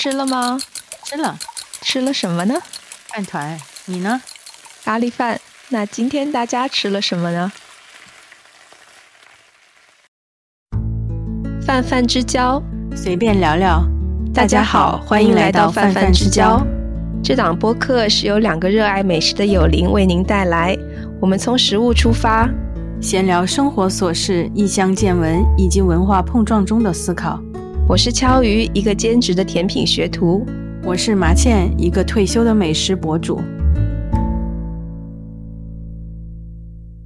吃了吗？吃了，吃了什么呢？饭团。你呢？咖喱饭。那今天大家吃了什么呢？泛泛之交，随便聊聊。大家好，欢迎来到泛泛之交。这档播客是由两个热爱美食的友邻为您带来。我们从食物出发，闲聊生活琐事、异乡见闻以及文化碰撞中的思考。我是敲鱼，一个兼职的甜品学徒；我是麻茜，一个退休的美食博主。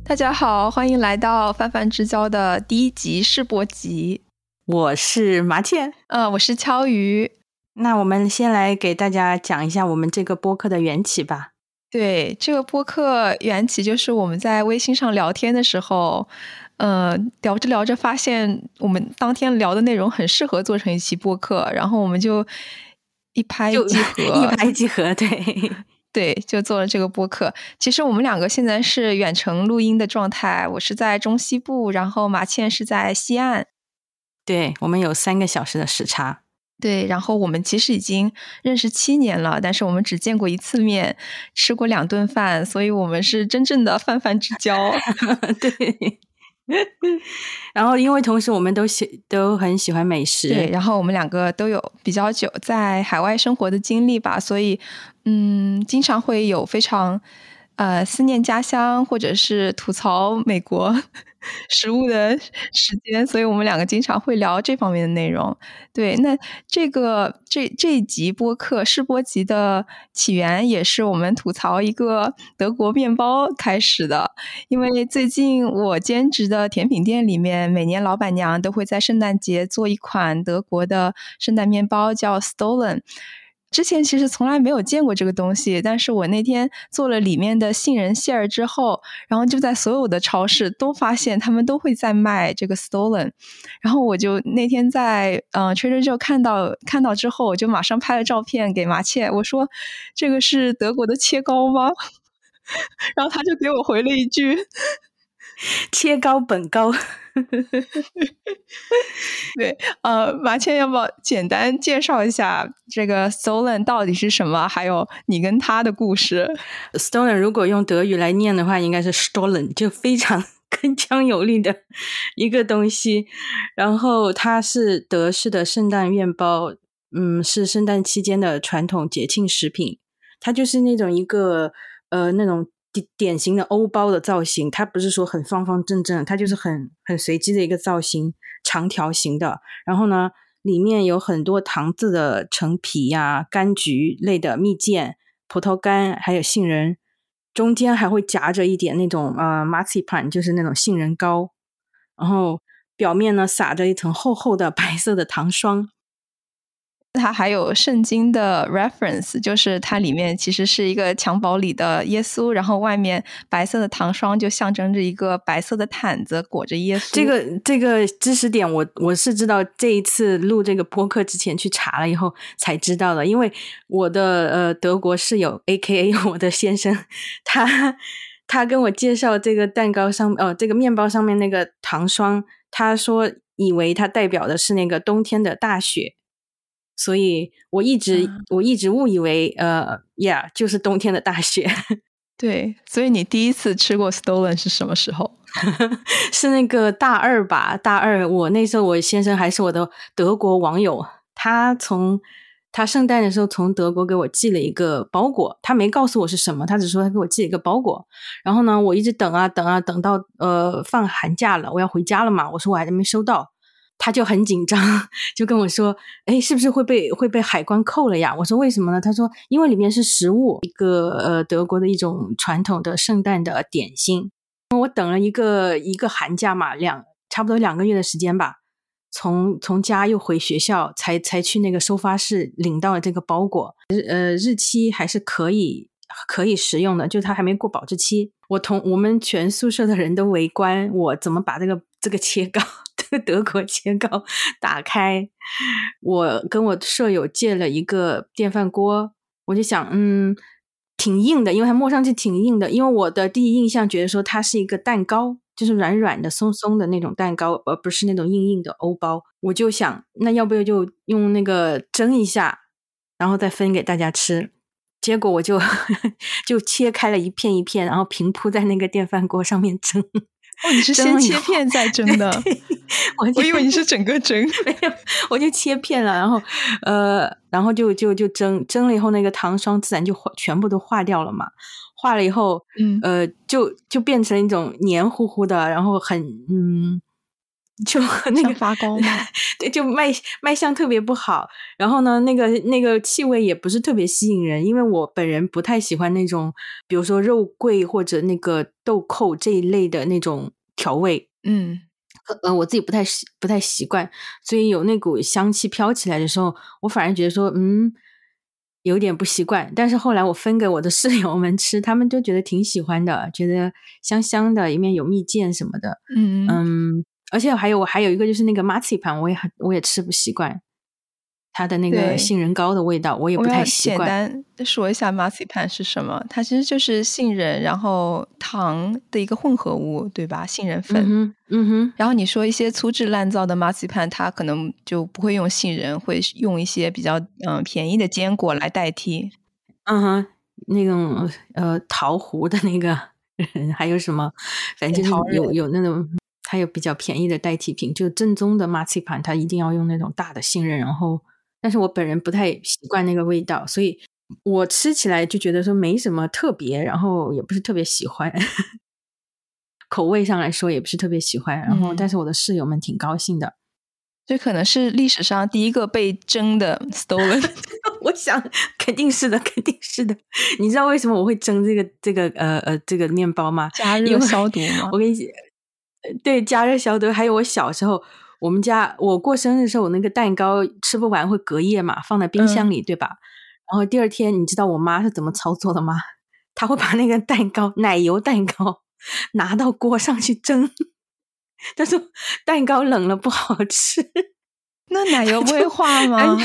大家好，欢迎来到泛泛之交的第一集试播集。我是麻茜，呃，我是敲鱼。那我们先来给大家讲一下我们这个播客的缘起吧。对，这个播客缘起就是我们在微信上聊天的时候，呃，聊着聊着发现我们当天聊的内容很适合做成一期播客，然后我们就一拍即合，一拍即合，对。对，就做了这个播客。其实我们两个现在是远程录音的状态，我是在中西部，然后马倩是在西岸。对，我们有三个小时的时差。对，然后我们其实已经认识七年了，但是我们只见过一次面，吃过两顿饭，所以我们是真正的泛泛之交。对。然后，因为同时我们都喜都很喜欢美食，对，然后我们两个都有比较久在海外生活的经历吧，所以嗯，经常会有非常。呃，思念家乡，或者是吐槽美国 食物的时间，所以我们两个经常会聊这方面的内容。对，那这个这这一集播客试播集的起源，也是我们吐槽一个德国面包开始的。因为最近我兼职的甜品店里面，每年老板娘都会在圣诞节做一款德国的圣诞面包，叫 Stolen。之前其实从来没有见过这个东西，但是我那天做了里面的杏仁馅儿之后，然后就在所有的超市都发现他们都会在卖这个 Stolen，然后我就那天在嗯 Trader Joe 看到看到之后，我就马上拍了照片给麻雀，我说这个是德国的切糕吗？然后他就给我回了一句。切糕本糕，对，呃，马倩要不要简单介绍一下这个 Stolen 到底是什么？还有你跟他的故事。Stolen 如果用德语来念的话，应该是 Stolen，就非常 铿锵有力的 一个东西。然后它是德式的圣诞面包，嗯，是圣诞期间的传统节庆食品。它就是那种一个呃那种。典型的欧包的造型，它不是说很方方正正，它就是很很随机的一个造型，长条形的。然后呢，里面有很多糖渍的橙皮呀、柑橘类的蜜饯、葡萄干，还有杏仁，中间还会夹着一点那种呃 marzipan，就是那种杏仁糕。然后表面呢撒着一层厚厚的白色的糖霜。它还有圣经的 reference，就是它里面其实是一个襁褓里的耶稣，然后外面白色的糖霜就象征着一个白色的毯子裹着耶稣。这个这个知识点，我我是知道这一次录这个播客之前去查了以后才知道的，因为我的呃德国室友 A K A 我的先生，他他跟我介绍这个蛋糕上哦这个面包上面那个糖霜，他说以为它代表的是那个冬天的大雪。所以我一直我一直误以为，呃，Yeah，就是冬天的大雪。对，所以你第一次吃过 Stolen 是什么时候？是那个大二吧？大二，我那时候我先生还是我的德国网友，他从他圣诞的时候从德国给我寄了一个包裹，他没告诉我是什么，他只说他给我寄了一个包裹。然后呢，我一直等啊等啊，等到呃放寒假了，我要回家了嘛，我说我还没收到。他就很紧张，就跟我说：“哎，是不是会被会被海关扣了呀？”我说：“为什么呢？”他说：“因为里面是食物，一个呃德国的一种传统的圣诞的点心。”我等了一个一个寒假嘛，两差不多两个月的时间吧，从从家又回学校，才才去那个收发室领到了这个包裹。日呃日期还是可以可以食用的，就它还没过保质期。我同我们全宿舍的人都围观我怎么把这个这个切 糕。德国切糕打开，我跟我舍友借了一个电饭锅，我就想，嗯，挺硬的，因为它摸上去挺硬的。因为我的第一印象觉得说它是一个蛋糕，就是软软的、松松的那种蛋糕，而不是那种硬硬的欧包。我就想，那要不要就用那个蒸一下，然后再分给大家吃。结果我就 就切开了一片一片，然后平铺在那个电饭锅上面蒸。哦，你是先切片再蒸的？我我以为你是整个蒸。没有，我就切片了，然后呃，然后就就就蒸蒸了以后，那个糖霜自然就化全部都化掉了嘛。化了以后，嗯呃，就就变成一种黏糊糊的，然后很嗯，就那个发糕吗？对，就卖卖相特别不好。然后呢，那个那个气味也不是特别吸引人，因为我本人不太喜欢那种，比如说肉桂或者那个豆蔻这一类的那种调味。嗯，呃，我自己不太习不太习惯，所以有那股香气飘起来的时候，我反而觉得说，嗯。有点不习惯，但是后来我分给我的室友们吃，他们都觉得挺喜欢的，觉得香香的，里面有蜜饯什么的。嗯嗯，而且还有我还有一个就是那个马刺盘，我也很我也吃不习惯，它的那个杏仁糕的味道我也不太习惯。简单说一下马刺盘是什么？它其实就是杏仁然后糖的一个混合物，对吧？杏仁粉。嗯嗯哼。然后你说一些粗制滥造的马刺盘，它可能就不会用杏仁，会用一些比较嗯便宜的坚果来代替。嗯哼，那种呃桃核的那个，还有什么？反正就是有有那种。还有比较便宜的代替品，就正宗的马刺盘，它一定要用那种大的杏仁。然后，但是我本人不太习惯那个味道，所以我吃起来就觉得说没什么特别，然后也不是特别喜欢。口味上来说也不是特别喜欢。然后，但是我的室友们挺高兴的。这可能是历史上第一个被蒸的 stolen。我想肯定是的，肯定是的。你知道为什么我会蒸这个这个呃呃这个面包吗？加热消毒吗？我跟你讲。对，加热消毒。还有我小时候，我们家我过生日的时候，我那个蛋糕吃不完会隔夜嘛，放在冰箱里，对吧？然后第二天，你知道我妈是怎么操作的吗？她会把那个蛋糕，奶油蛋糕 拿到锅上去蒸。她说蛋糕冷了不好吃，那奶油不会化吗？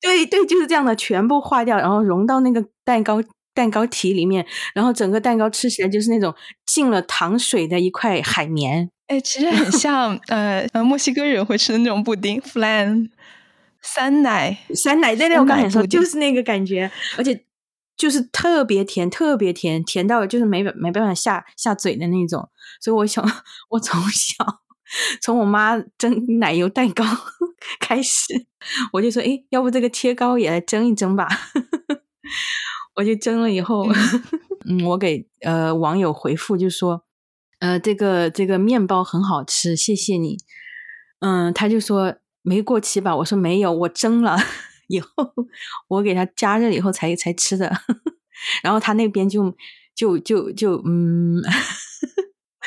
对对，就是这样的，全部化掉，然后融到那个蛋糕。蛋糕体里面，然后整个蛋糕吃起来就是那种浸了糖水的一块海绵。哎，其实很像呃呃墨西哥人会吃的那种布丁，flan，酸奶，酸奶。对对，我刚才说就是那个感觉，而且就是特别甜，特别甜，甜到就是没没办法下下嘴的那种。所以我想，我从小从我妈蒸奶油蛋糕开始，我就说，哎，要不这个切糕也来蒸一蒸吧。我就蒸了以后，嗯，我给呃网友回复就说，呃，这个这个面包很好吃，谢谢你。嗯，他就说没过期吧？我说没有，我蒸了 以后，我给他加热以后才才吃的。然后他那边就就就就嗯，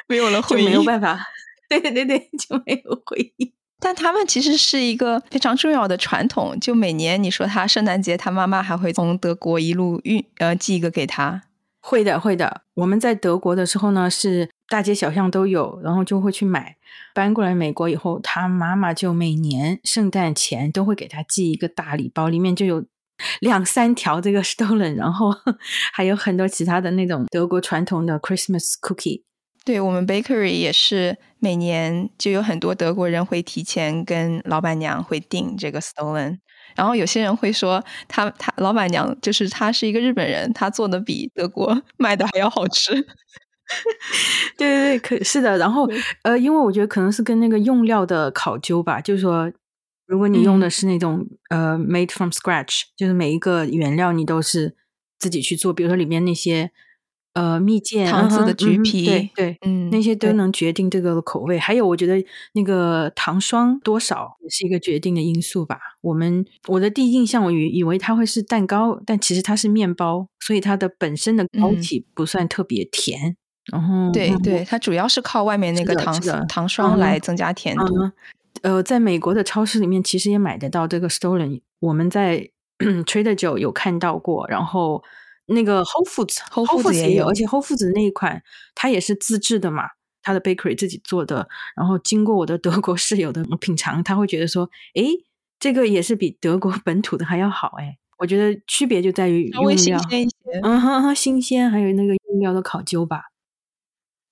没有了没有办法，对对对对，就没有回应。但他们其实是一个非常重要的传统，就每年你说他圣诞节，他妈妈还会从德国一路运呃寄一个给他。会的，会的。我们在德国的时候呢，是大街小巷都有，然后就会去买。搬过来美国以后，他妈妈就每年圣诞前都会给他寄一个大礼包，里面就有两三条这个 stolen，然后 还有很多其他的那种德国传统的 Christmas cookie。对我们 bakery 也是每年就有很多德国人会提前跟老板娘会订这个 stolen，然后有些人会说他他老板娘就是他是一个日本人，他做的比德国 卖的还要好吃。对对对，可是的。然后呃，因为我觉得可能是跟那个用料的考究吧，就是说如果你用的是那种呃 made from scratch，就是每一个原料你都是自己去做，比如说里面那些。呃，蜜饯、糖渍的橘皮，对对，嗯，那些都能决定这个口味。还有，我觉得那个糖霜多少也是一个决定的因素吧。我们我的第一印象，我以以为它会是蛋糕，但其实它是面包，所以它的本身的膏体不算特别甜。然后，对对，它主要是靠外面那个糖糖霜来增加甜度。呃，在美国的超市里面，其实也买得到这个 Stolen。我们在 Trader 有看到过，然后。那个 Whole Foods，Whole Foods 也有，而且 Whole Foods 那一款它也是自制的嘛，它的 bakery 自己做的。然后经过我的德国室友的品尝，他会觉得说，诶，这个也是比德国本土的还要好。诶，我觉得区别就在于用料，新鲜一些，嗯哼，新鲜，还有那个用料的考究吧。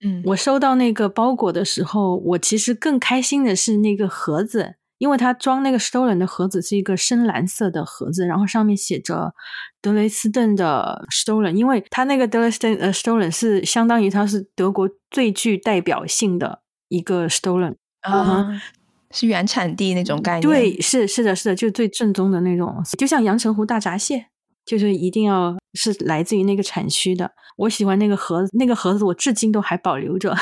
嗯，我收到那个包裹的时候，我其实更开心的是那个盒子，因为它装那个 Stollen 的盒子是一个深蓝色的盒子，然后上面写着德雷斯顿的 Stollen，因为它那个德雷斯顿呃 Stollen 是相当于它是德国最具代表性的一个 Stollen 啊，是原产地那种概念。对，是是的，是的，就是最正宗的那种，就像阳澄湖大闸蟹，就是一定要是来自于那个产区的。我喜欢那个盒子，那个盒子我至今都还保留着。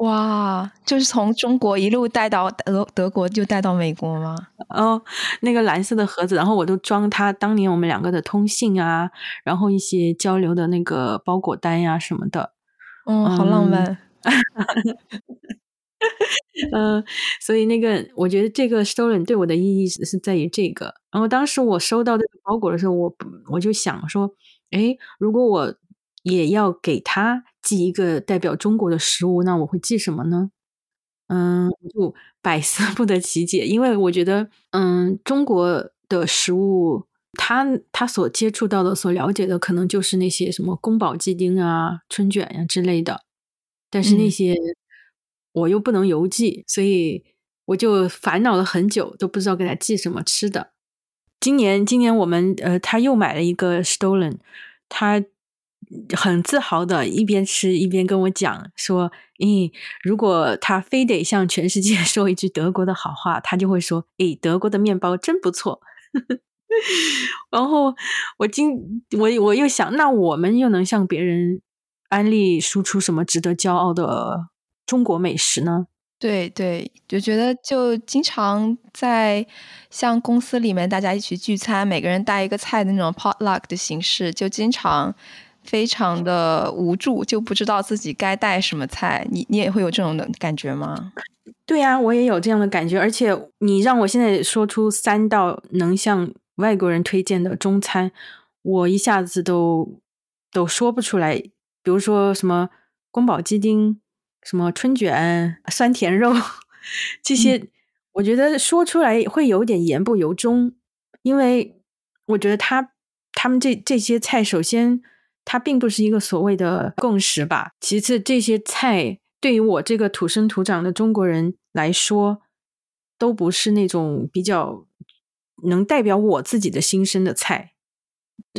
哇，就是从中国一路带到德德国，就带到美国吗？哦，那个蓝色的盒子，然后我都装它当年我们两个的通信啊，然后一些交流的那个包裹单呀什么的。嗯，好浪漫。嗯，所以那个我觉得这个 stolen 对我的意义是是在于这个。然后当时我收到这个包裹的时候，我我就想说，哎，如果我也要给他。寄一个代表中国的食物，那我会寄什么呢？嗯，就百思不得其解，因为我觉得，嗯，中国的食物，他他所接触到的、所了解的，可能就是那些什么宫保鸡丁啊、春卷呀之类的。但是那些我又不能邮寄，所以我就烦恼了很久，都不知道给他寄什么吃的。今年，今年我们呃，他又买了一个 Stolen，他。很自豪的，一边吃一边跟我讲说：“咦，如果他非得向全世界 说一句德国的好话，他就会说：‘诶，德国的面包真不错。’然后我今我我又想，那我们又能向别人安利输出什么值得骄傲的中国美食呢？对对，就觉得就经常在像公司里面大家一起聚餐，每个人带一个菜的那种 potluck 的形式，就经常。非常的无助，就不知道自己该带什么菜。你你也会有这种的感觉吗？对呀，我也有这样的感觉。而且你让我现在说出三道能向外国人推荐的中餐，我一下子都都说不出来。比如说什么宫保鸡丁、什么春卷、酸甜肉 这些，我觉得说出来会有点言不由衷，因为我觉得他他们这这些菜，首先。它并不是一个所谓的共识吧。其次，这些菜对于我这个土生土长的中国人来说，都不是那种比较能代表我自己的心声的菜。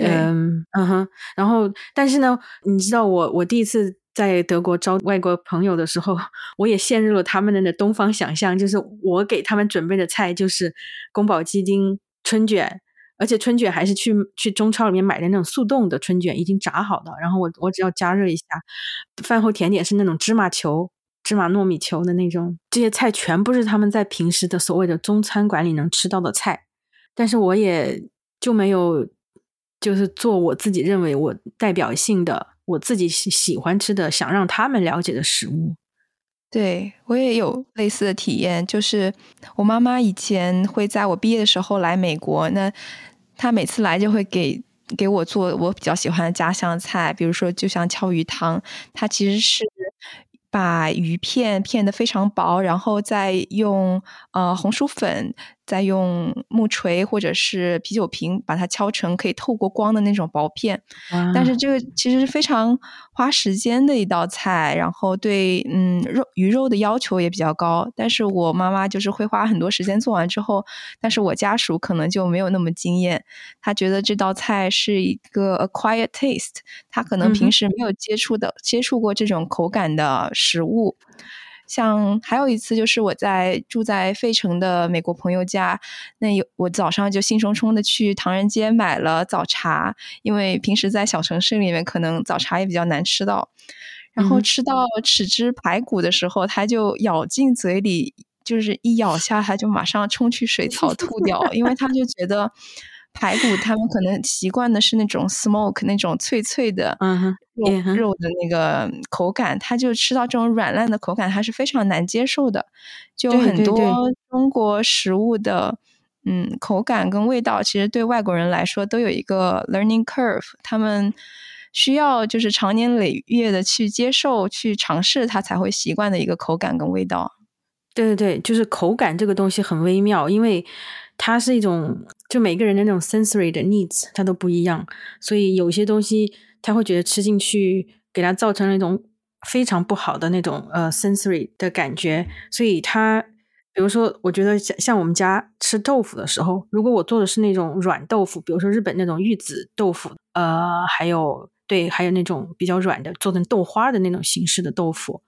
嗯嗯哼。然后，但是呢，你知道，我我第一次在德国招外国朋友的时候，我也陷入了他们的那东方想象，就是我给他们准备的菜就是宫保鸡丁、春卷。而且春卷还是去去中超里面买的那种速冻的春卷，已经炸好的。然后我我只要加热一下。饭后甜点是那种芝麻球、芝麻糯米球的那种。这些菜全部是他们在平时的所谓的中餐馆里能吃到的菜。但是我也就没有，就是做我自己认为我代表性的、我自己喜喜欢吃的、想让他们了解的食物。对我也有类似的体验，就是我妈妈以前会在我毕业的时候来美国，那。他每次来就会给给我做我比较喜欢的家乡菜，比如说就像敲鱼汤，他其实是把鱼片片的非常薄，然后再用呃红薯粉。再用木锤或者是啤酒瓶把它敲成可以透过光的那种薄片，但是这个其实是非常花时间的一道菜，然后对嗯肉鱼肉的要求也比较高。但是我妈妈就是会花很多时间做完之后，但是我家属可能就没有那么惊艳，他觉得这道菜是一个 acquired taste，他可能平时没有接触的接触过这种口感的食物。像还有一次，就是我在住在费城的美国朋友家，那有我早上就兴冲冲的去唐人街买了早茶，因为平时在小城市里面可能早茶也比较难吃到。然后吃到豉汁排骨的时候，他就咬进嘴里，就是一咬下，他就马上冲去水槽吐掉，因为他就觉得。排骨他们可能习惯的是那种 smoke 那种脆脆的肉肉的那个口感，他就吃到这种软烂的口感，他是非常难接受的。就很多中国食物的嗯口感跟味道，其实对外国人来说都有一个 learning curve，他们需要就是长年累月的去接受、去尝试，他才会习惯的一个口感跟味道。对对对，就是口感这个东西很微妙，因为。它是一种，就每个人的那种 sensory 的 needs，它都不一样，所以有些东西他会觉得吃进去给他造成了一种非常不好的那种呃 sensory 的感觉，所以他比如说，我觉得像像我们家吃豆腐的时候，如果我做的是那种软豆腐，比如说日本那种玉子豆腐，呃，还有对，还有那种比较软的，做成豆花的那种形式的豆腐，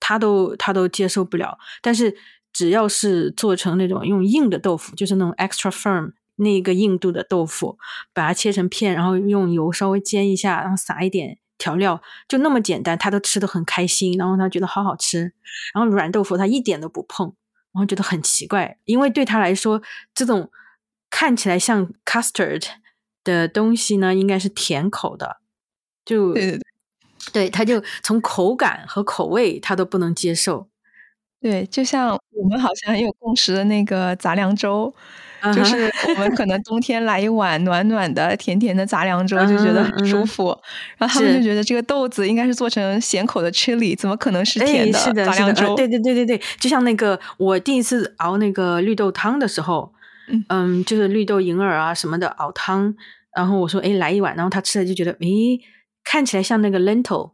他都他都接受不了。但是只要是做成那种用硬的豆腐，就是那种 extra firm 那个硬度的豆腐，把它切成片，然后用油稍微煎一下，然后撒一点调料，就那么简单，他都吃的很开心，然后他觉得好好吃。然后软豆腐他一点都不碰。然后觉得很奇怪，因为对他来说，这种看起来像 custard 的东西呢，应该是甜口的。就对对对，对，他就从口感和口味他都不能接受。对，就像我们好像有共识的那个杂粮粥。就是我们可能冬天来一碗暖暖的、甜甜的杂粮粥，就觉得很舒服。然后他们就觉得这个豆子应该是做成咸口的 chili，怎么可能是甜的杂粮粥？对对对对对，就像那个我第一次熬那个绿豆汤的时候，嗯，就是绿豆银耳啊什么的熬汤，然后我说哎来一碗，然后他吃了就觉得诶看起来像那个 lentil，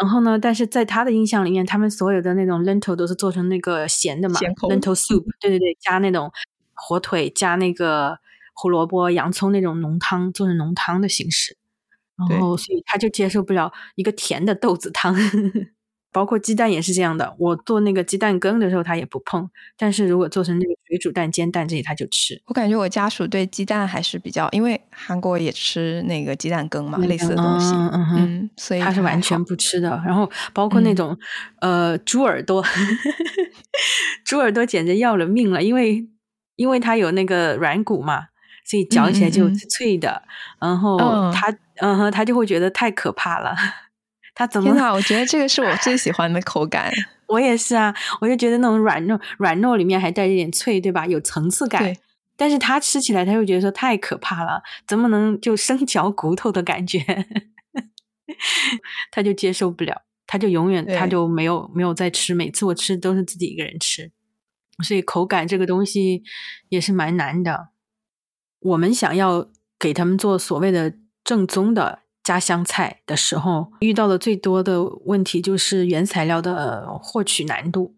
然后呢，但是在他的印象里面，他们所有的那种 lentil 都是做成那个咸的嘛，lentil soup，对对对，加那种。火腿加那个胡萝卜、洋葱那种浓汤，做成浓汤的形式，然后所以他就接受不了一个甜的豆子汤，包括鸡蛋也是这样的。我做那个鸡蛋羹的时候，他也不碰，但是如果做成那个水煮蛋、煎蛋这些，他就吃。我感觉我家属对鸡蛋还是比较，因为韩国也吃那个鸡蛋羹嘛，类似的东西，嗯嗯，所以他是完全不吃的。然后包括那种呃猪耳朵，猪耳朵简直要了命了，因为。因为它有那个软骨嘛，所以嚼起来就脆的。然后他，嗯哼，他就会觉得太可怕了。他怎么？天我觉得这个是我最喜欢的口感。我也是啊，我就觉得那种软糯软糯里面还带着点脆，对吧？有层次感。但是他吃起来，他又觉得说太可怕了，怎么能就生嚼骨头的感觉？他就接受不了，他就永远他就没有没有再吃。每次我吃都是自己一个人吃。所以口感这个东西也是蛮难的。我们想要给他们做所谓的正宗的家乡菜的时候，遇到的最多的问题就是原材料的获取难度，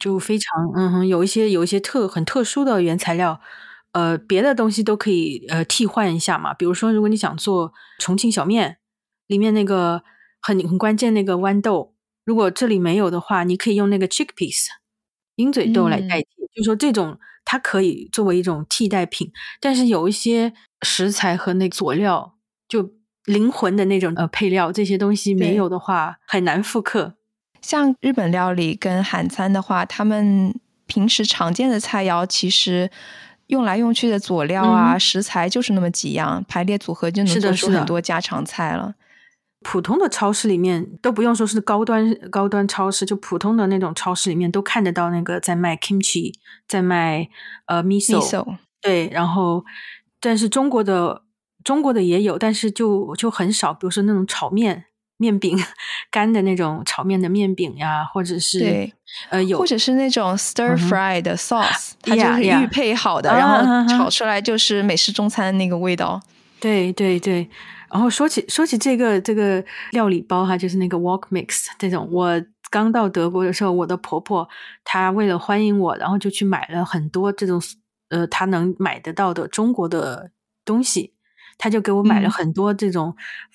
就非常嗯哼，有一些有一些特很特殊的原材料，呃，别的东西都可以呃替换一下嘛。比如说，如果你想做重庆小面，里面那个很很关键那个豌豆，如果这里没有的话，你可以用那个 chickpeas。鹰嘴豆来代替，就说这种它可以作为一种替代品，但是有一些食材和那佐料，就灵魂的那种呃配料，这些东西没有的话很难复刻。像日本料理跟韩餐的话，他们平时常见的菜肴其实用来用去的佐料啊食材就是那么几样，排列组合就能做出很多家常菜了。普通的超市里面都不用说是高端高端超市，就普通的那种超市里面都看得到那个在卖 kimchi，在卖呃 miso，对，然后但是中国的中国的也有，但是就就很少，比如说那种炒面面饼干的那种炒面的面饼呀，或者是对呃有，或者是那种 stir fry 的 sauce，它就是预配好的，然后炒出来就是美式中餐那个味道。对对对。然后说起说起这个这个料理包哈，就是那个 Wok Mix 这种。我刚到德国的时候，我的婆婆她为了欢迎我，然后就去买了很多这种呃她能买得到的中国的东西，她就给我买了很多这种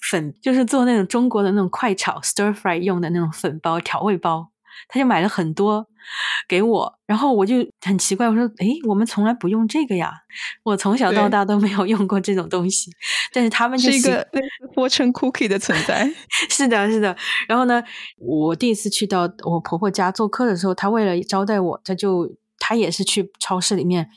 粉，就是做那种中国的那种快炒 stir fry 用的那种粉包调味包。他就买了很多给我，然后我就很奇怪，我说：“诶，我们从来不用这个呀，我从小到大都没有用过这种东西。”但是他们是一个类似 fortune cookie 的存在。是的，是的。然后呢，我第一次去到我婆婆家做客的时候，她为了招待我，她就她也是去超市里面，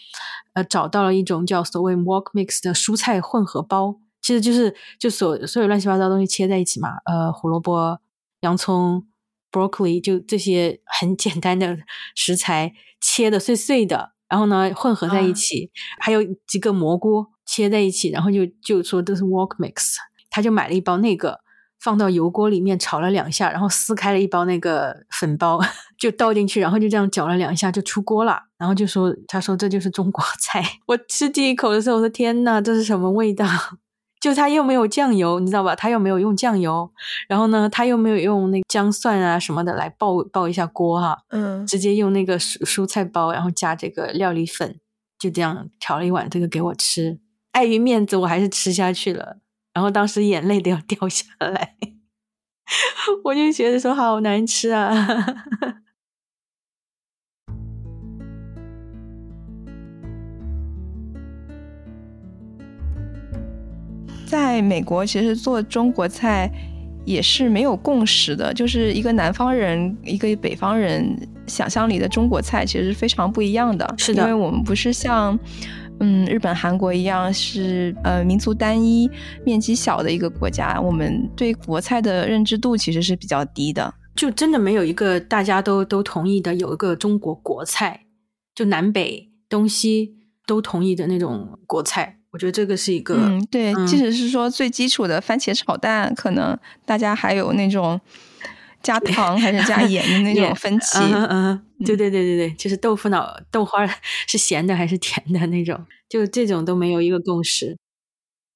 呃，找到了一种叫所谓 walk mix 的蔬菜混合包，其实就是就所所有乱七八糟东西切在一起嘛，呃，胡萝卜、洋葱。broccoli 就这些很简单的食材切的碎碎的，然后呢混合在一起，还有几个蘑菇切在一起，然后就就说都是 walk mix，他就买了一包那个，放到油锅里面炒了两下，然后撕开了一包那个粉包，就倒进去，然后就这样搅了两下就出锅了，然后就说他说这就是中国菜。我吃第一口的时候，我说天呐，这是什么味道？就他又没有酱油，你知道吧？他又没有用酱油，然后呢，他又没有用那姜蒜啊什么的来爆爆一下锅哈，嗯，直接用那个蔬蔬菜包，然后加这个料理粉，就这样调了一碗这个给我吃。碍于面子，我还是吃下去了，然后当时眼泪都要掉下来，我就觉得说好难吃啊。在美国，其实做中国菜也是没有共识的，就是一个南方人，一个北方人想象里的中国菜其实是非常不一样的。是的，因为我们不是像嗯日本、韩国一样是呃民族单一、面积小的一个国家，我们对国菜的认知度其实是比较低的。就真的没有一个大家都都同意的有一个中国国菜，就南北东西都同意的那种国菜。我觉得这个是一个，嗯，对，即使是说最基础的番茄炒蛋，可能大家还有那种加糖还是加盐的那种 分歧。嗯嗯，对对对对对，就是豆腐脑豆花是咸的还是甜的那种，就这种都没有一个共识。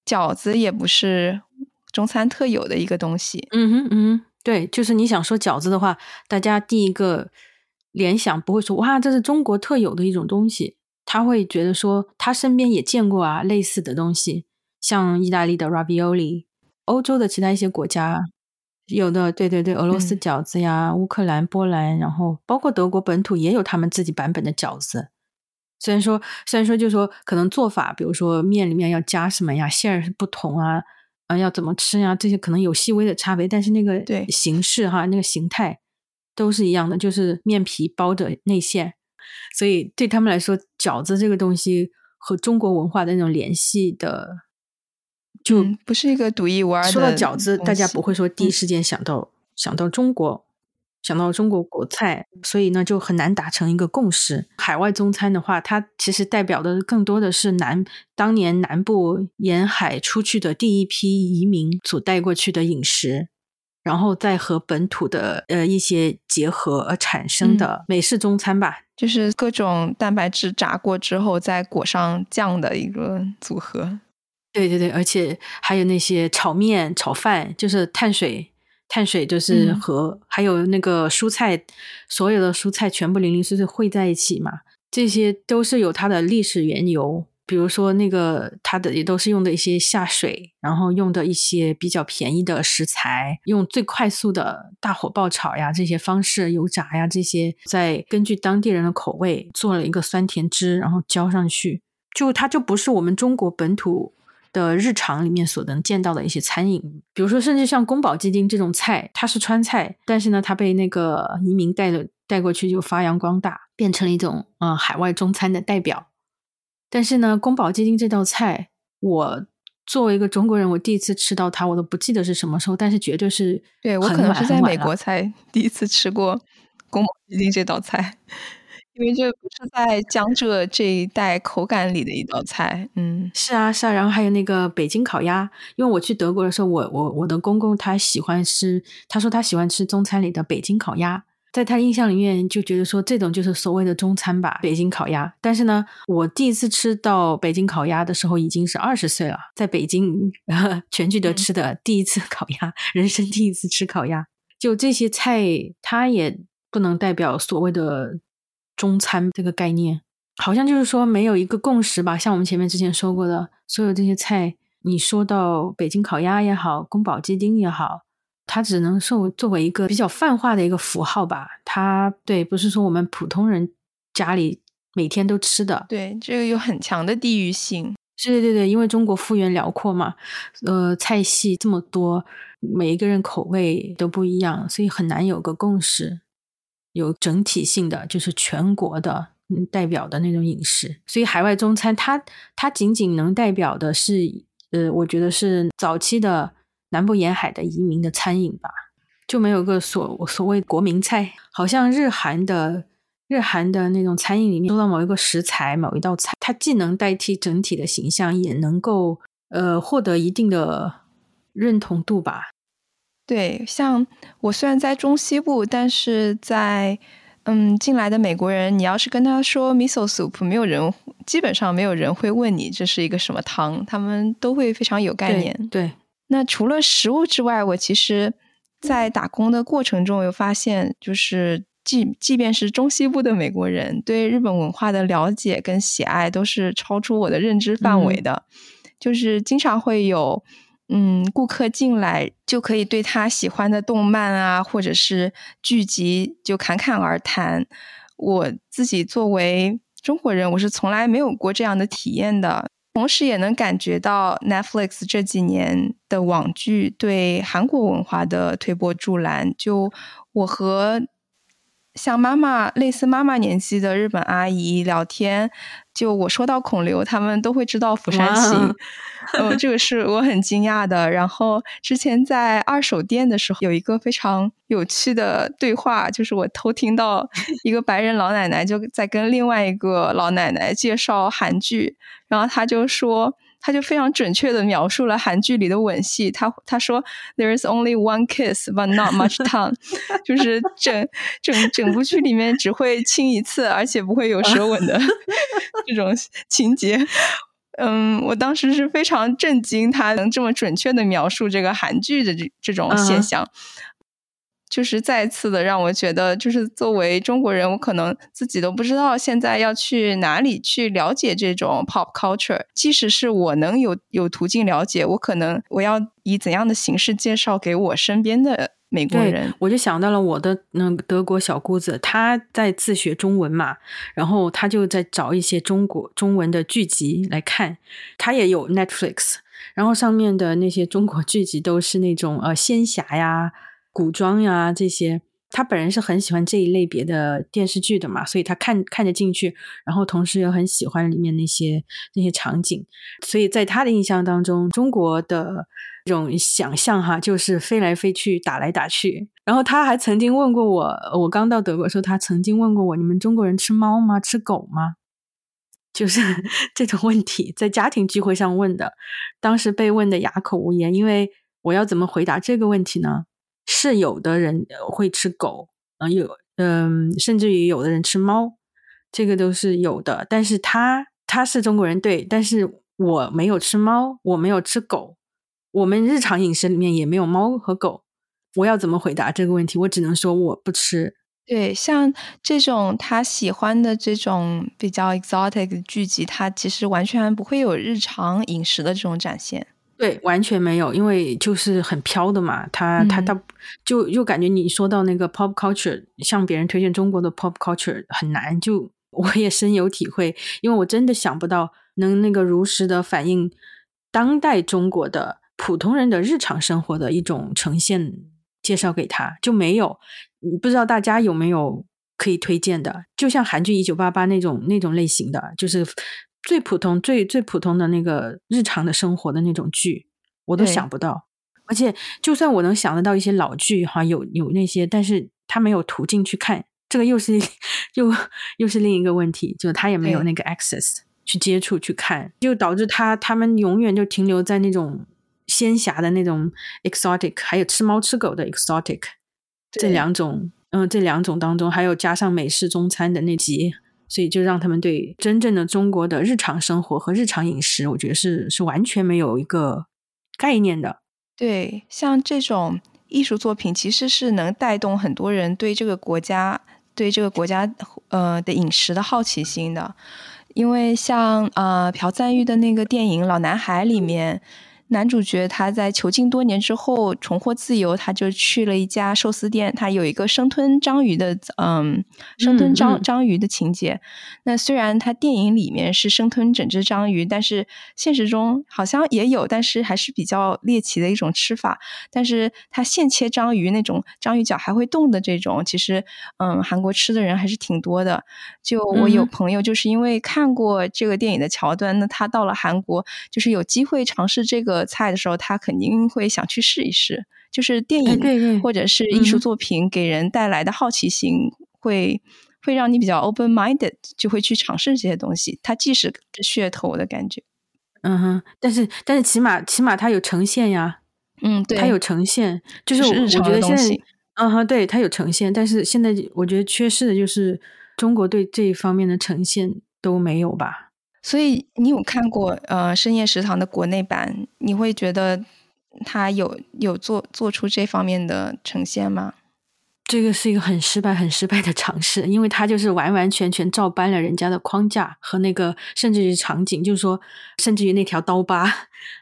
饺子也不是中餐特有的一个东西。嗯哼嗯，对，就是你想说饺子的话，大家第一个联想不会说哇，这是中国特有的一种东西。他会觉得说，他身边也见过啊类似的东西，像意大利的 ravioli，欧洲的其他一些国家有的，对对对，俄罗斯饺子呀，乌克兰、波兰，然后包括德国本土也有他们自己版本的饺子。虽然说，虽然说，就说可能做法，比如说面里面要加什么呀，馅儿是不同啊，啊，要怎么吃呀，这些可能有细微的差别，但是那个对形式哈，那个形态都是一样的，就是面皮包着内馅。所以对他们来说，饺子这个东西和中国文化的那种联系的，就不是一个独一无二的。说到饺子，大家不会说第一时间想到想到中国，想到中国国菜，所以呢就很难达成一个共识。海外中餐的话，它其实代表的更多的是南当年南部沿海出去的第一批移民所带过去的饮食。然后再和本土的呃一些结合而产生的美式中餐吧，就是各种蛋白质炸过之后再裹上酱的一个组合。对对对，而且还有那些炒面、炒饭，就是碳水，碳水就是和还有那个蔬菜，所有的蔬菜全部零零碎碎汇在一起嘛，这些都是有它的历史缘由。比如说，那个它的也都是用的一些下水，然后用的一些比较便宜的食材，用最快速的大火爆炒呀这些方式，油炸呀这些，再根据当地人的口味做了一个酸甜汁，然后浇上去，就它就不是我们中国本土的日常里面所能见到的一些餐饮。比如说，甚至像宫保鸡丁这种菜，它是川菜，但是呢，它被那个移民带了带过去，就发扬光大，变成了一种呃海外中餐的代表。但是呢，宫保鸡丁这道菜，我作为一个中国人，我第一次吃到它，我都不记得是什么时候，但是绝对是对我可能是在美国才第一次吃过宫保鸡丁这道菜，因为这不是在江浙这一带口感里的一道菜。嗯，是啊，是啊。然后还有那个北京烤鸭，因为我去德国的时候，我我我的公公他喜欢吃，他说他喜欢吃中餐里的北京烤鸭。在他印象里面，就觉得说这种就是所谓的中餐吧，北京烤鸭。但是呢，我第一次吃到北京烤鸭的时候已经是二十岁了，在北京 全聚德吃的第一次烤鸭，人生第一次吃烤鸭。就这些菜，它也不能代表所谓的中餐这个概念，好像就是说没有一个共识吧。像我们前面之前说过的，所有这些菜，你说到北京烤鸭也好，宫保鸡丁也好。它只能受作为一个比较泛化的一个符号吧，它对不是说我们普通人家里每天都吃的。对，这个有很强的地域性。是，对对对，因为中国幅员辽阔嘛，呃，菜系这么多，每一个人口味都不一样，所以很难有个共识，有整体性的，就是全国的代表的那种饮食。所以海外中餐，它它仅仅能代表的是，呃，我觉得是早期的。南部沿海的移民的餐饮吧，就没有个所所谓国民菜，好像日韩的日韩的那种餐饮里面，说到某一个食材、某一道菜，它既能代替整体的形象，也能够呃获得一定的认同度吧。对，像我虽然在中西部，但是在嗯进来的美国人，你要是跟他说 miso soup，没有人基本上没有人会问你这是一个什么汤，他们都会非常有概念。对，那除了食物之外，我其实，在打工的过程中，有发现，就是即即便是中西部的美国人，对日本文化的了解跟喜爱都是超出我的认知范围的，就是经常会有。嗯，顾客进来就可以对他喜欢的动漫啊，或者是剧集就侃侃而谈。我自己作为中国人，我是从来没有过这样的体验的。同时，也能感觉到 Netflix 这几年的网剧对韩国文化的推波助澜。就我和像妈妈类似妈妈年纪的日本阿姨聊天。就我说到孔刘，他们都会知道《釜山行 》，嗯，这个是我很惊讶的。然后之前在二手店的时候，有一个非常有趣的对话，就是我偷听到一个白人老奶奶就在跟另外一个老奶奶介绍韩剧，然后她就说。他就非常准确的描述了韩剧里的吻戏。他他说：“There is only one kiss, but not much tongue。”就是整整整部剧里面只会亲一次，而且不会有舌吻的 这种情节。嗯，我当时是非常震惊，他能这么准确的描述这个韩剧的这这种现象。就是再次的让我觉得，就是作为中国人，我可能自己都不知道现在要去哪里去了解这种 pop culture。即使是我能有有途径了解，我可能我要以怎样的形式介绍给我身边的美国人？我就想到了我的那德国小姑子，她在自学中文嘛，然后她就在找一些中国中文的剧集来看。她也有 Netflix，然后上面的那些中国剧集都是那种呃仙侠呀。古装呀，这些他本人是很喜欢这一类别的电视剧的嘛，所以他看看得进去，然后同时又很喜欢里面那些那些场景，所以在他的印象当中，中国的这种想象哈，就是飞来飞去，打来打去。然后他还曾经问过我，我刚到德国时候，他曾经问过我：“你们中国人吃猫吗？吃狗吗？”就是 这种问题，在家庭聚会上问的，当时被问的哑口无言，因为我要怎么回答这个问题呢？是有的人会吃狗，嗯，有，嗯，甚至于有的人吃猫，这个都是有的。但是他他是中国人，对，但是我没有吃猫，我没有吃狗，我们日常饮食里面也没有猫和狗。我要怎么回答这个问题？我只能说我不吃。对，像这种他喜欢的这种比较 exotic 的剧集，他其实完全不会有日常饮食的这种展现。对，完全没有，因为就是很飘的嘛。他他他，就又感觉你说到那个 pop culture，向别人推荐中国的 pop culture 很难。就我也深有体会，因为我真的想不到能那个如实的反映当代中国的普通人的日常生活的一种呈现，介绍给他就没有。不知道大家有没有可以推荐的？就像韩剧《一九八八》那种那种类型的，就是。最普通、最最普通的那个日常的生活的那种剧，我都想不到。而且，就算我能想得到一些老剧，哈，有有那些，但是他没有途径去看，这个又是 又又是另一个问题，就他也没有那个 access 去接触去看，就导致他他们永远就停留在那种仙侠的那种 exotic，还有吃猫吃狗的 exotic 这两种，嗯，这两种当中，还有加上美式中餐的那集。所以就让他们对真正的中国的日常生活和日常饮食，我觉得是是完全没有一个概念的。对，像这种艺术作品，其实是能带动很多人对这个国家、对这个国家呃的饮食的好奇心的。因为像呃朴赞玉的那个电影《老男孩》里面。男主角他在囚禁多年之后重获自由，他就去了一家寿司店。他有一个生吞章鱼的，嗯，生吞章章鱼的情节。那虽然他电影里面是生吞整只章鱼，但是现实中好像也有，但是还是比较猎奇的一种吃法。但是他现切章鱼那种章鱼脚还会动的这种，其实嗯，韩国吃的人还是挺多的。就我有朋友就是因为看过这个电影的桥段，那他到了韩国就是有机会尝试这个。菜的时候，他肯定会想去试一试。就是电影或者是艺术作品给人带来的好奇心，会会让你比较 open minded，就会去尝试这些东西。它既是噱头的感觉，嗯哼，但是但是起码起码它有呈现呀，嗯，对，它有呈现，就是我觉得现在，嗯哼，对，它有呈现，但是现在我觉得缺失的就是中国对这一方面的呈现都没有吧。所以你有看过呃深夜食堂的国内版？你会觉得他有有做做出这方面的呈现吗？这个是一个很失败、很失败的尝试，因为他就是完完全全照搬了人家的框架和那个，甚至于场景，就是说，甚至于那条刀疤，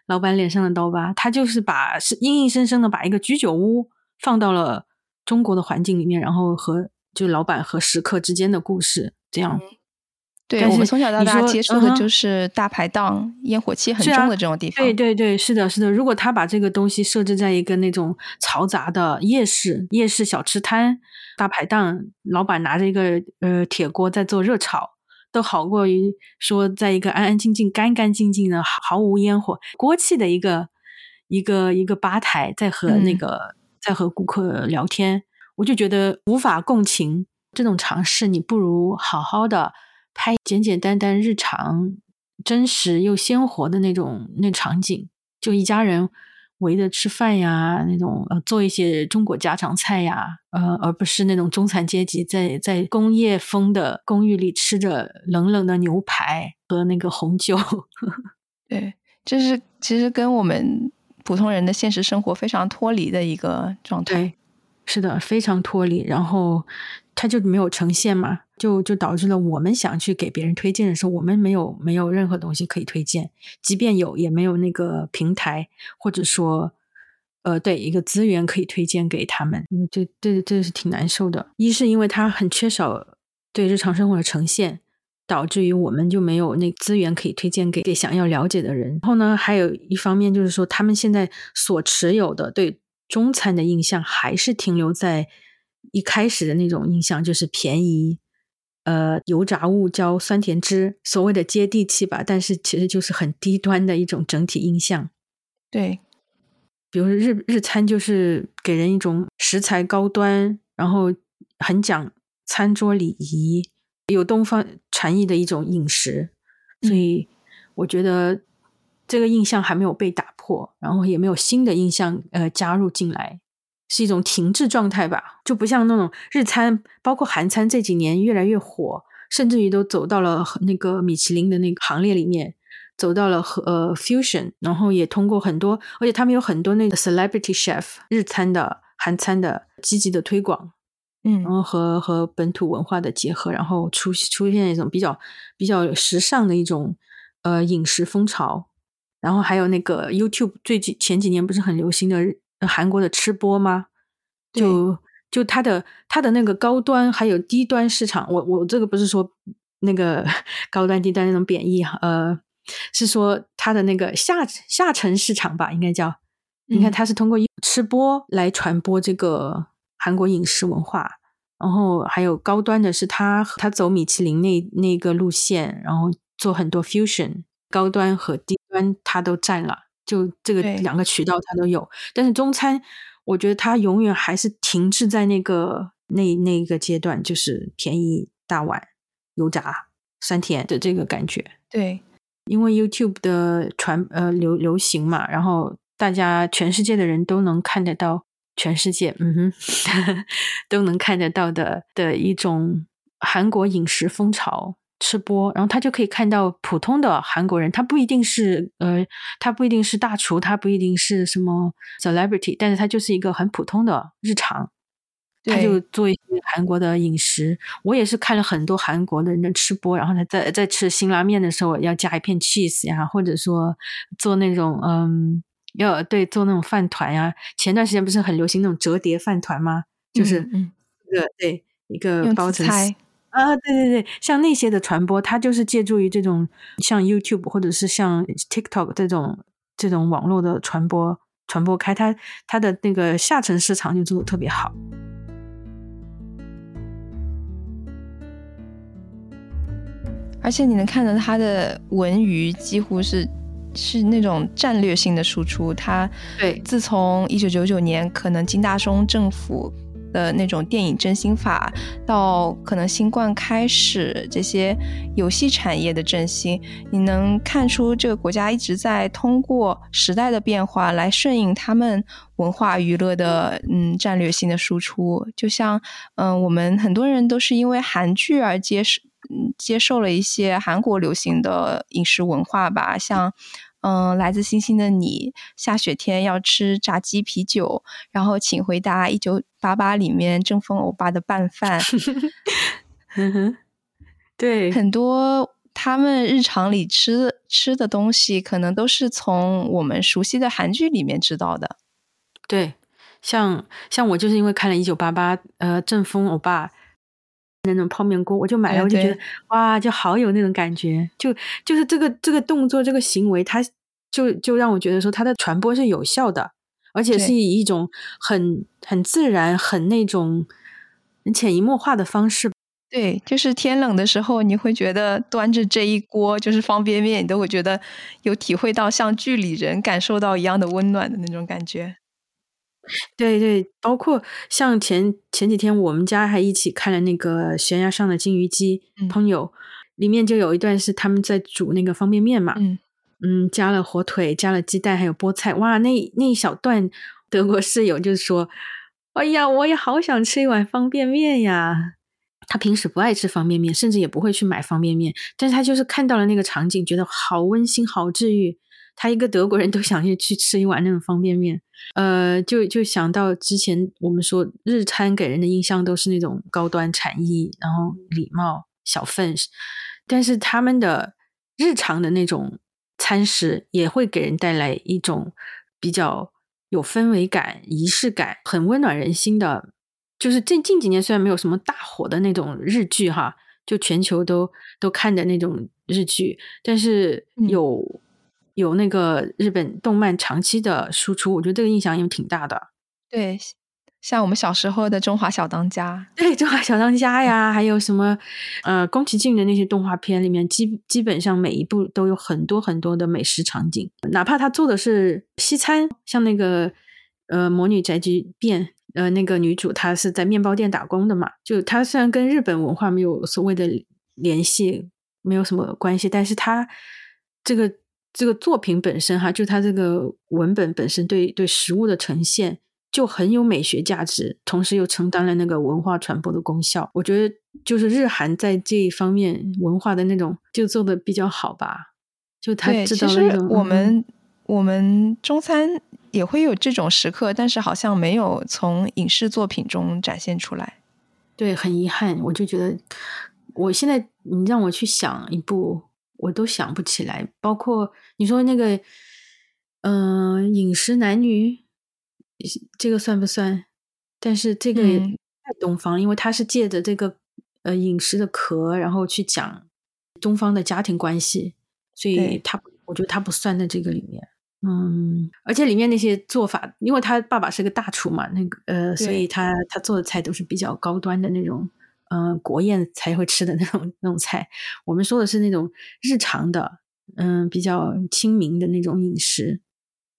老板脸上的刀疤，他就是把是硬硬生生的把一个居酒屋放到了中国的环境里面，然后和就老板和食客之间的故事这样。对我们从小到大接触的就是大排档、烟火气很重的这种地方。对对对，是的，是的。如果他把这个东西设置在一个那种嘈杂的夜市、夜市小吃摊、大排档，老板拿着一个呃铁锅在做热炒，都好过于说在一个安安静静、干干净净的、毫无烟火、锅气的一个一个一个吧台，在和那个在和顾客聊天，我就觉得无法共情。这种尝试，你不如好好的。拍简简单单、日常、真实又鲜活的那种那场景，就一家人围着吃饭呀，那种呃做一些中国家常菜呀，呃，而不是那种中产阶级在在工业风的公寓里吃着冷冷的牛排和那个红酒。对，这是其实跟我们普通人的现实生活非常脱离的一个状态。是的，非常脱离，然后它就没有呈现嘛。就就导致了我们想去给别人推荐的时候，我们没有没有任何东西可以推荐，即便有，也没有那个平台或者说，呃，对一个资源可以推荐给他们。这这这是挺难受的。一是因为它很缺少对日常生活的呈现，导致于我们就没有那资源可以推荐给给想要了解的人。然后呢，还有一方面就是说，他们现在所持有的对中餐的印象，还是停留在一开始的那种印象，就是便宜。呃，油炸物浇酸甜汁，所谓的接地气吧，但是其实就是很低端的一种整体印象。对，比如日日餐就是给人一种食材高端，然后很讲餐桌礼仪，有东方禅意的一种饮食，所以我觉得这个印象还没有被打破，然后也没有新的印象呃加入进来。是一种停滞状态吧，就不像那种日餐，包括韩餐这几年越来越火，甚至于都走到了那个米其林的那个行列里面，走到了和呃 fusion，然后也通过很多，而且他们有很多那个 celebrity chef 日餐的、韩餐的积极的推广，嗯，然后和和本土文化的结合，然后出出现一种比较比较时尚的一种呃饮食风潮，然后还有那个 YouTube 最近前几年不是很流行的。韩国的吃播吗？就就它的它的那个高端还有低端市场，我我这个不是说那个高端低端那种贬义哈，呃，是说它的那个下下沉市场吧，应该叫。你看，它是通过吃播来传播这个韩国饮食文化，然后还有高端的是他他走米其林那那个路线，然后做很多 fusion，高端和低端它都占了。就这个两个渠道它都有，但是中餐，我觉得它永远还是停滞在那个那那个阶段，就是便宜大碗、油炸、酸甜的这个感觉。对，因为 YouTube 的传呃流流行嘛，然后大家全世界的人都能看得到，全世界嗯哼 都能看得到的的一种韩国饮食风潮。吃播，然后他就可以看到普通的韩国人，他不一定是呃，他不一定是大厨，他不一定是什么 celebrity，但是他就是一个很普通的日常，他就做一些韩国的饮食。我也是看了很多韩国的人的吃播，然后他在在吃辛拉面的时候要加一片 cheese 呀，或者说做那种嗯，要对做那种饭团呀。前段时间不是很流行那种折叠饭团吗？就是一个对一个包成。啊，对对对，像那些的传播，它就是借助于这种像 YouTube 或者是像 TikTok 这种这种网络的传播传播开，它它的那个下沉市场就做的特别好。而且你能看到它的文娱几乎是是那种战略性的输出，它对，自从一九九九年可能金大中政府。的那种电影振兴法，到可能新冠开始这些游戏产业的振兴，你能看出这个国家一直在通过时代的变化来顺应他们文化娱乐的嗯战略性的输出。就像嗯，我们很多人都是因为韩剧而接受嗯接受了一些韩国流行的饮食文化吧，像嗯，来自星星的你，下雪天要吃炸鸡啤酒，然后请回答一九八八里面正风欧巴的拌饭，嗯哼，对，很多他们日常里吃吃的东西，可能都是从我们熟悉的韩剧里面知道的。对，像像我就是因为看了一九八八，呃，正风欧巴那种泡面锅，我就买了，哎我就觉得对哇，就好有那种感觉，就就是这个这个动作这个行为，它就就让我觉得说它的传播是有效的，而且是以一种很很自然、很那种很潜移默化的方式。对，就是天冷的时候，你会觉得端着这一锅就是方便面，你都会觉得有体会到像剧里人感受到一样的温暖的那种感觉。对对，包括像前前几天我们家还一起看了那个悬崖上的金鱼姬嗯朋友，里面就有一段是他们在煮那个方便面嘛，嗯，嗯，加了火腿，加了鸡蛋，还有菠菜，哇，那那一小段德国室友就说：“哎呀，我也好想吃一碗方便面呀。”他平时不爱吃方便面，甚至也不会去买方便面，但是他就是看到了那个场景，觉得好温馨、好治愈。他一个德国人都想去去吃一碗那种方便面，呃，就就想到之前我们说日餐给人的印象都是那种高端产艺，然后礼貌小份，但是他们的日常的那种餐食也会给人带来一种比较有氛围感、仪式感，很温暖人心的。就是近近几年虽然没有什么大火的那种日剧哈，就全球都都看的那种日剧，但是嗯有、那个日本动漫长期的输出，我觉得这个印象也挺大的。对，像我们小时候的《中华小当家 对，《中华小当家》呀，还有什么呃，宫崎骏的那些动画片里面，基基本上每一部都有很多很多的美食场景，哪怕他做的是西餐，像那个呃《魔女宅急便》，呃，那个女主她是在面包店打工的嘛，就她虽然跟日本文化没有所谓的联系，没有什么关系，但是她这个这个作品本身哈，就它这个文本本身对对食物的呈现。就很有美学价值，同时又承担了那个文化传播的功效。我觉得就是日韩在这一方面文化的那种就做的比较好吧。就》。他对，知其实道了一种嗯我们我们中餐也会有这种时刻，但是好像没有从影视作品中展现出来。对很遗憾，我就觉得我现在你让我去想一部，我都想不起来。包括你说那个，嗯、饮食男女，这个算不算？但是这个太东方，因为他是借着这个呃饮食的壳，然后去讲东方的家庭关系，所以对它我觉得他不算在这个里面。嗯，而且里面那些做法，因为他爸爸是个大厨嘛，那个呃，所以他他做的菜都是比较高端的那种，呃，国宴才会吃的那种那种菜。我们说的是那种日常的，嗯、比较亲民的那种饮食，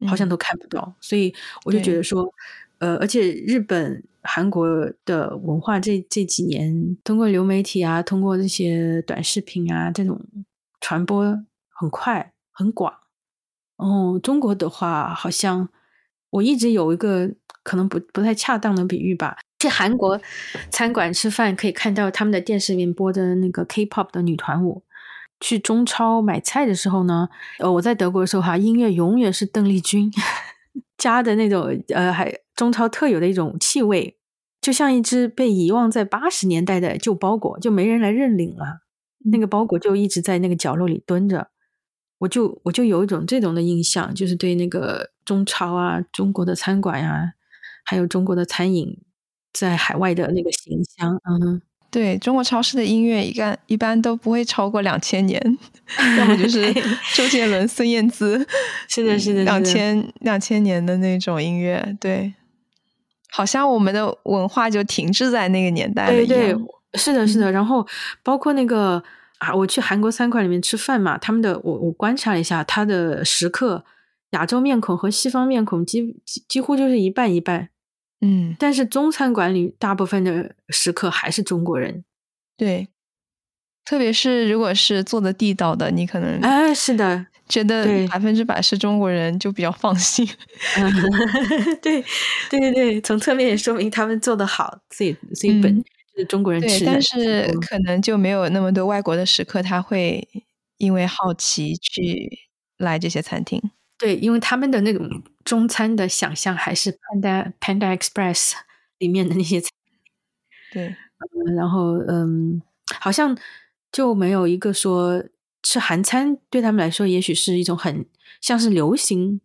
好像嗯都看不到。所以我就觉得说，呃，而且日本、韩国的文化这这几年，通过流媒体啊，通过这些短视频啊，这种传播很快很广。哦，中国的话，好像我一直有一个可能不不太恰当的比喻吧。去韩国餐馆吃饭，可以看到他们的电视里面播的那个 K-pop 的女团舞。去中超买菜的时候呢，呃，我在德国的时候哈，音乐永远是邓丽君 加的那种呃，还中超特有的一种气味，就像一只被遗忘在八十年代的旧包裹，就没人来认领了。那个包裹就一直在那个角落里蹲着。我就我就有一种这种的印象，就是对那个中超啊、中国的餐馆呀、还有中国的餐饮在海外的那个形象，嗯，对中国超市的音乐一般一般都不会超过两千年，要么就 是周杰伦、孙燕姿，是的，是的，两千两千年的那种音乐，对，好像我们的文化就停滞在那个年代了对一样。对，是的，是的。然后包括那个啊，我去韩国餐馆里面吃饭嘛，他们的我我观察了一下，他的食客亚洲面孔和西方面孔几几几乎就是一半一半，嗯，但是中餐馆里大部分的食客还是中国人。对，特别是如果是做的地道的，你可能哎，是的，觉得对百分之百是中国人，就比较放心。嗯，对对对对，从侧面也说明他们做的好，所以所以本、嗯就是中国人吃。但是可能就没有那么多外国的食客，他会因为好奇去来这些餐厅。对，因为他们的那种中餐的想象还是 Panda Panda Express 里面的那些菜。对，嗯，然后嗯，好像就没有一个说吃韩餐对他们来说，也许是一种很像是流行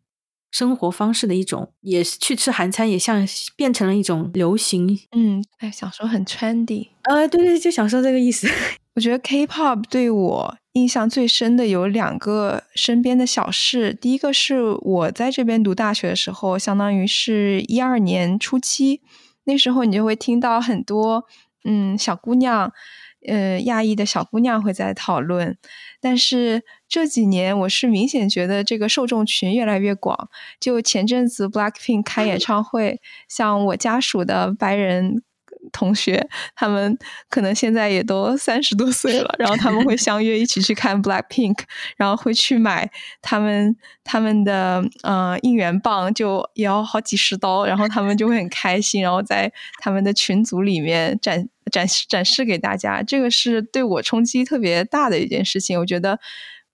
生活方式的一种，也是去吃韩餐，也像变成了一种流行。嗯，哎，想说很 trendy。呃，对对，就想说这个意思。我觉得 K-pop 对我印象最深的有两个身边的小事。第一个是我在这边读大学的时候，相当于是一二年初期，那时候你就会听到很多嗯小姑娘，呃亚裔的小姑娘会在讨论。但是这几年我是明显觉得这个受众群越来越广。就前阵子 Blackpink 开演唱会，像我家属的白人。同学，他们可能现在也都三十多岁了，然后他们会 相约一起去看 Black Pink，然后会去买他们他们的呃应援棒，就也要好几十刀，然后他们就会很 开心，然后在他们的群组里面展展示展示给大家。这个是对我冲击特别大的一件事情。我觉得，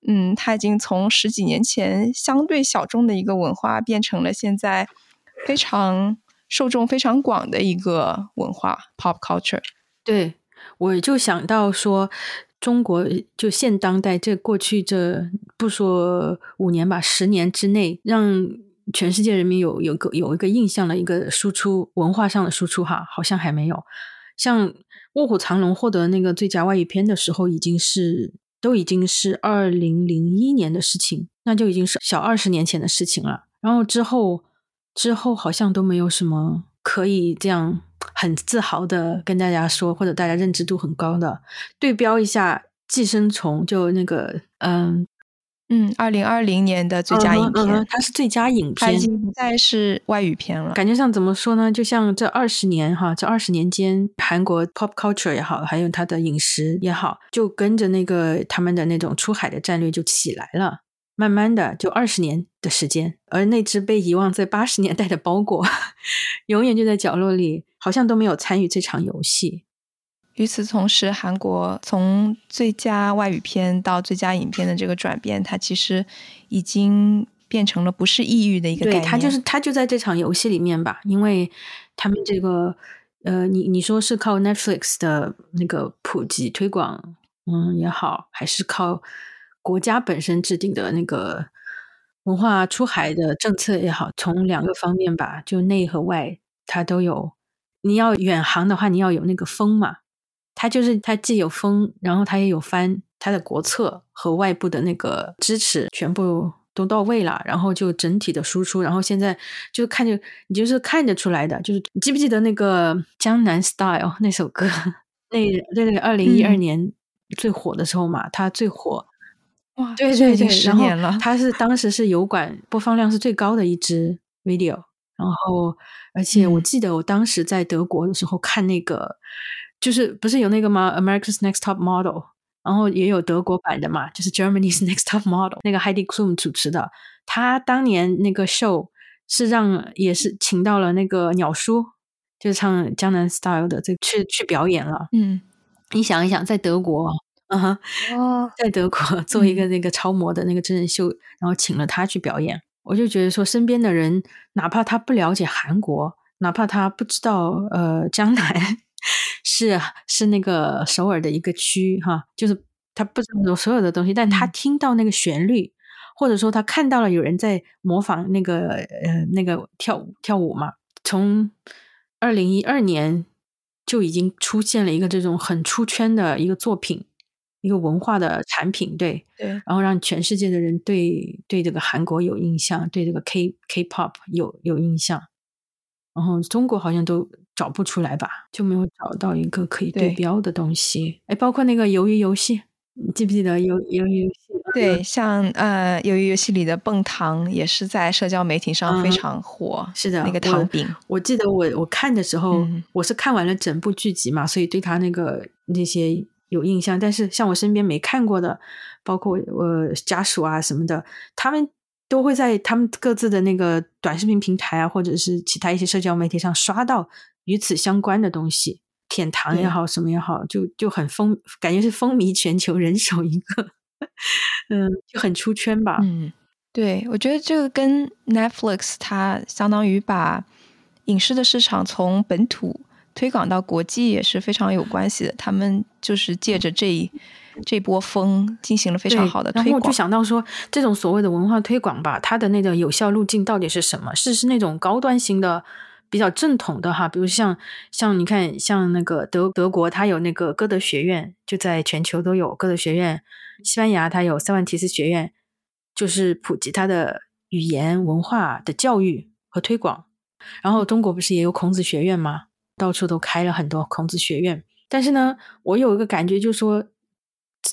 嗯，他已经从十几年前相对小众的一个文化，变成了现在非常。受众非常广的一个文化，pop culture。对，我就想到说，中国就现当代这过去这不说五年吧，十年之内，让全世界人民有有个有一个印象的一个输出文化上的输出哈，好像还没有。像《卧虎藏龙》获得那个最佳外语片的时候，已经是都已经是二零零一年的事情，那就已经是小二十年前的事情了。然后之后。之后好像都没有什么可以这样很自豪的跟大家说，或者大家认知度很高的对标一下《寄生虫》，就那个嗯嗯，二零二零年的最佳影片，它是最佳影片，它已经不再是外语片了。感觉上怎么说呢？就像这二十年哈，这二十年间，韩国 pop culture 也好，还有它的饮食也好，就跟着那个他们的那种出海的战略就起来了。慢慢的，就二十年的时间，而那只被遗忘在八十年代的包裹，永远就在角落里，好像都没有参与这场游戏。与此同时，韩国从最佳外语片到最佳影片的这个转变，它其实已经变成了不是抑郁的一个概念。对，它就是它就在这场游戏里面吧，因为他们这个呃，你你说是靠 Netflix 的那个普及推广，嗯也好，还是靠。国家本身制定的那个文化出海的政策也好，从两个方面吧，就内和外，它都有。你要远航的话，你要有那个风嘛，它就是它既有风，然后它也有帆，它的国策和外部的那个支持全部都到位了，然后就整体的输出。然后现在就看着你就是看得出来的，就是你记不记得那个《江南 Style》那首歌？那那个二零一二年最火的时候嘛，它最火。哇，对对对，十年了。它是当时是油管播放量是最高的一支 video，然后而且我记得我当时在德国的时候看那个，就是不是有那个吗？America's Next Top Model，然后也有德国版的嘛，就是 Germany's Next Top Model，那个 Heidi Klum 主持的。他当年那个 show 是让也是请到了那个鸟叔，就是唱《江南 Style》的，这去去表演了。嗯，你想一想，在德国。嗯哼，哦，在德国做一个那个超模的那个真人秀，然后请了他去表演，我就觉得说，身边的人哪怕他不了解韩国，哪怕他不知道呃江南 是是那个首尔的一个区哈，就是他不知道所有的东西，但他听到那个旋律，或者说他看到了有人在模仿那个呃那个跳舞跳舞嘛，从二零一二年就已经出现了一个这种很出圈的一个作品。一个文化的产品，对对，然后让全世界的人对对这个韩国有印象，对这个 K K-pop 有有印象，然后中国好像都找不出来吧，就没有找到一个可以对标的东西。哎，包括那个鱿鱼游戏，你记不记得鱿鱿鱼游戏？对，像呃鱿鱼游戏里的蹦糖也是在社交媒体上非常火。是的，那个糖饼，我记得我我看的时候，我是看完了整部剧集嘛，所以对他那个那些。有印象，但是像我身边没看过的，包括我家属啊什么的，他们都会在他们各自的那个短视频平台啊，或者是其他一些社交媒体上刷到与此相关的东西。舔糖也好，什么也好，就就很风，感觉是风靡全球，人手一个，嗯，就很出圈吧。嗯，对，我觉得这个跟 Netflix 它相当于把影视的市场从本土推广到国际也是非常有关系的。他们就是借着这一这波风进行了非常好的推广。然后就想到说，这种所谓的文化推广吧，它的那个有效路径到底是什么？是是那种高端型的？比较正统的哈，比如像像你看，像那个德德国，它有那个歌德学院，就在全球都有歌德学院。西班牙它有塞万提斯学院，就是普及它的语言文化的教育和推广。然后中国不是也有孔子学院吗？到处都开了很多孔子学院。但是呢，我有一个感觉，就是说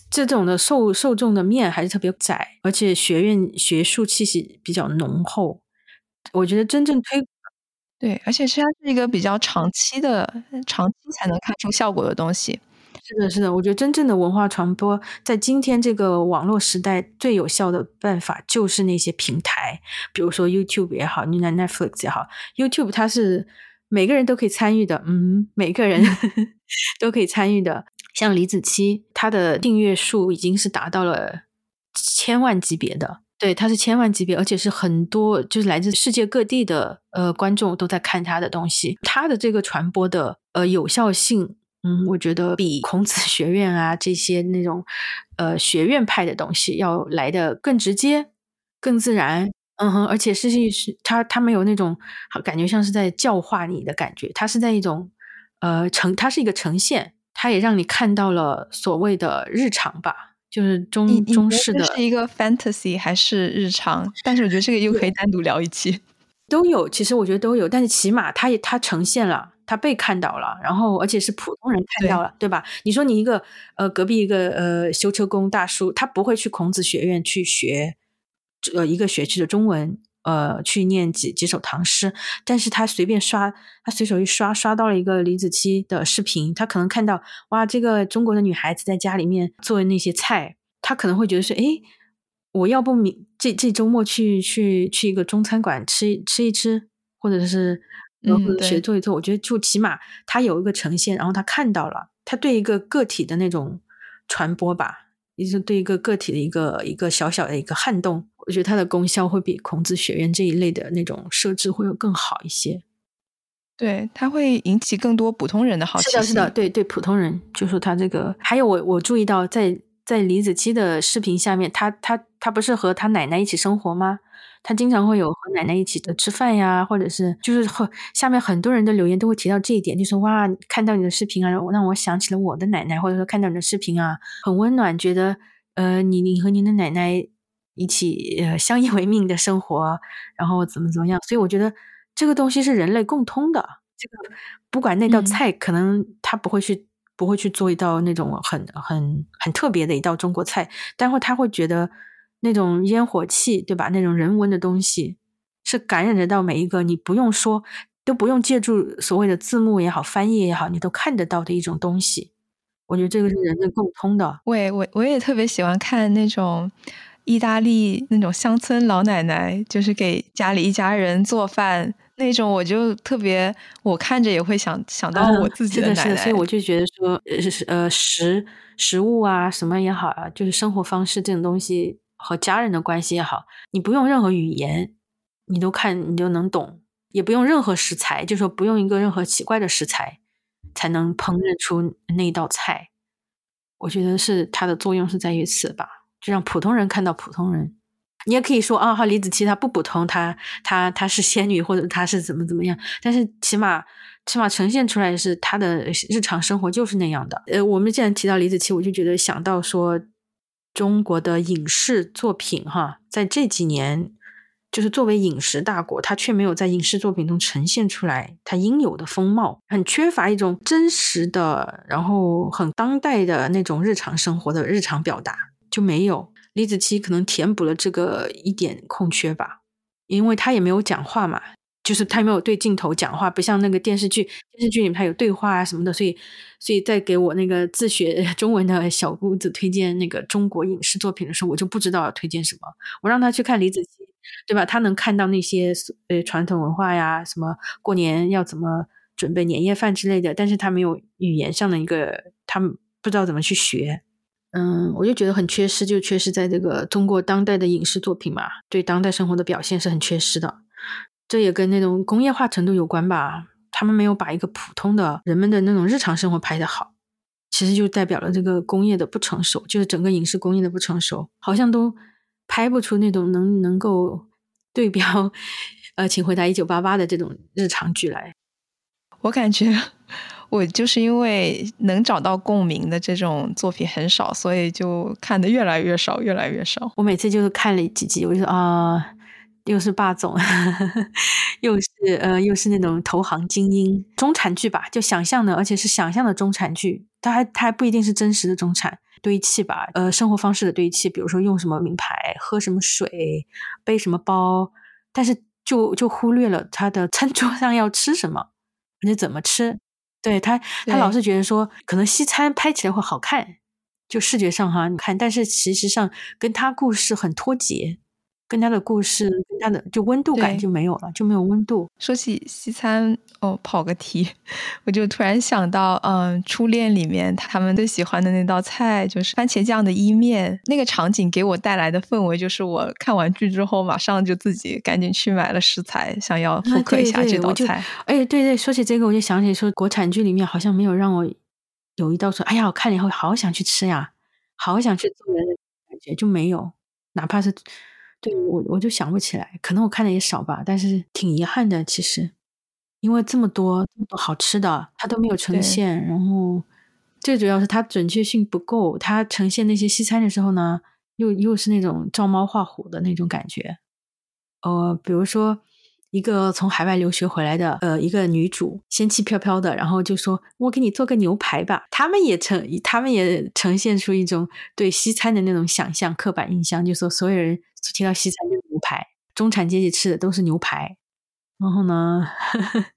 这种的受受众的面还是特别窄，而且学院学术气息比较浓厚。我觉得真正推。对，而且实际上是一个比较长期的、长期才能看出效果的东西。是的，是的，我觉得真正的文化传播，在今天这个网络时代，最有效的办法就是那些平台，比如说 YouTube 也好，你那 Netflix 也好，YouTube 它是每个人都可以参与的，嗯，每个人 都可以参与的。像李子柒，他的订阅数已经是达到了千万级别的。对，她是千万级别，而且是很多，就是来自世界各地的呃观众都在看他的东西。他的这个传播的呃有效性，嗯，我觉得比孔子学院啊这些那种呃学院派的东西要来的更直接、更自然。嗯哼，而且实际是他他没有那种感觉像是在教化你的感觉，他是在一种呃呈，他是一个呈现，他也让你看到了所谓的日常吧。就是中中式的，是一个 fantasy 还是日常？但是我觉得这个又可以单独聊一期，都有。其实我觉得都有，但是起码他也他呈现了，他被看到了，然后而且是普通人看到了，对吧？你说你一个呃隔壁一个呃修车工大叔，他不会去孔子学院去学呃一个学期的中文，呃去念几几首唐诗，但是他随便刷，他随手一刷，刷到了一个李子柒的视频，他可能看到哇，这个中国的女孩子在家里面做那些菜。他可能会觉得说：“哎，我要不明这这周末去去去一个中餐馆吃吃一吃，或者是嗯学做一做。”我觉得就起码他有一个呈现，然后他看到了，他对一个个体的那种传播吧，也是对一个个体的一个一个小小的一个撼动。我觉得它的功效会比孔子学院这一类的那种设置会有更好一些。对，它会引起更多普通人的好奇。是的，是的，对对，普通人就说他这个，还有我我注意到在。在李子柒的视频下面，他他他不是和他奶奶一起生活吗？他经常会有和奶奶一起的吃饭呀，或者是就是和下面很多人的留言都会提到这一点，就说哇，看到你的视频啊，让我想起了我的奶奶，或者说看到你的视频啊，很温暖，觉得呃，你你和您的奶奶一起呃相依为命的生活，然后怎么怎么样？所以我觉得这个东西是人类共通的。这个不管那道菜，可能他不会去。不会去做一道那种很很很特别的一道中国菜，但会他会觉得那种烟火气，对吧？那种人文的东西是感染得到每一个，你不用说，都不用借助所谓的字幕也好，翻译也好，你都看得到的一种东西。我觉得这个是人类共通的。我也我我也特别喜欢看那种意大利那种乡村老奶奶，就是给家里一家人做饭。那种我就特别，我看着也会想想到我自己的奶奶，所以我就觉得说，呃呃食食物啊什么也好啊，就是生活方式这种东西和家人的关系也好，你不用任何语言，你都看你就能懂，也不用任何食材，就说不用一个任何奇怪的食材才能烹饪出那道菜，我觉得是它的作用是在于此吧，就让普通人看到普通人。你也可以说啊，哈，李子柒她不普通，她她她是仙女，或者她是怎么怎么样，但是起码起码呈现出来是她的日常生活就是那样的。呃，我们既然提到李子柒，我就觉得想到说中国的影视作品哈，在这几年就是作为饮食大国，它却没有在影视作品中呈现出来它应有的风貌，很缺乏一种真实的，然后很当代的那种日常生活的日常表达就没有。李子柒可能填补了这个一点空缺吧，因为他也没有讲话嘛，就是他没有对镜头讲话，不像那个电视剧，电视剧里面他有对话啊什么的，所以，所以在给我那个自学 中文的小姑子推荐那个中国影视作品的时候，我就不知道要推荐什么，我让他去看李子柒，对吧？他能看到那些呃传统文化呀，什么过年要怎么。准备年夜饭之类的，但是他没有语言上的一个，他不知道怎么去学。嗯，我就觉得很缺失，就缺失在这个中国当代的影视作品嘛，对当代生活的表现是很缺失的。这也跟那种工业化程度有关吧，他们没有把一个普通的人们的那种日常生活拍得好，其实就代表了这个工业的不成熟，就是整个影视工业的不成熟，好像都拍不出那种能能够对标，呃，请回答一九八八的这种日常剧来。我感觉。我就是因为能找到共鸣的这种作品很少，所以就看的越来越少，越来越少。我每次就是看了几集，我就说啊，又是霸总，又是呃，又是那种投行精英中产剧吧，就想象的，而且是想象的中产剧，它还它还不一定是真实的中产堆砌吧，呃，生活方式的堆砌，比如说用什么名牌，喝什么水，背什么包，但是就就忽略了他的餐桌上要吃什么，你怎么吃。对他，他老是觉得说，可能西餐拍起来会好看，就视觉上哈，你看，但是其实上跟他故事很脱节。跟他的故事，更加的就温度感就没有了，就没有温度。说起西餐，哦，跑个题，我就突然想到，嗯，初恋里面他们最喜欢的那道菜就是番茄酱的意面。那个场景给我带来的氛围，就是我看完剧之后，马上就自己赶紧去买了食材，想要复刻一下这道菜。哎，对对，说起这个，我就想起说，国产剧里面好像没有让我有一道说，哎呀，我看了以后好想去吃呀，好想去做的感觉就没有，哪怕是。对我我就想不起来，可能我看的也少吧，但是挺遗憾的。其实，因为这么多这么多好吃的，它都没有呈现。然后，最主要是它准确性不够。它呈现那些西餐的时候呢，又又是那种照猫画虎的那种感觉。呃，比如说。一个从海外留学回来的，呃，一个女主，仙气飘飘的，然后就说：“我给你做个牛排吧。”他们也呈，他们也呈现出一种对西餐的那种想象、刻板印象，就说所有人提到西餐就是牛排，中产阶级吃的都是牛排。然后呢，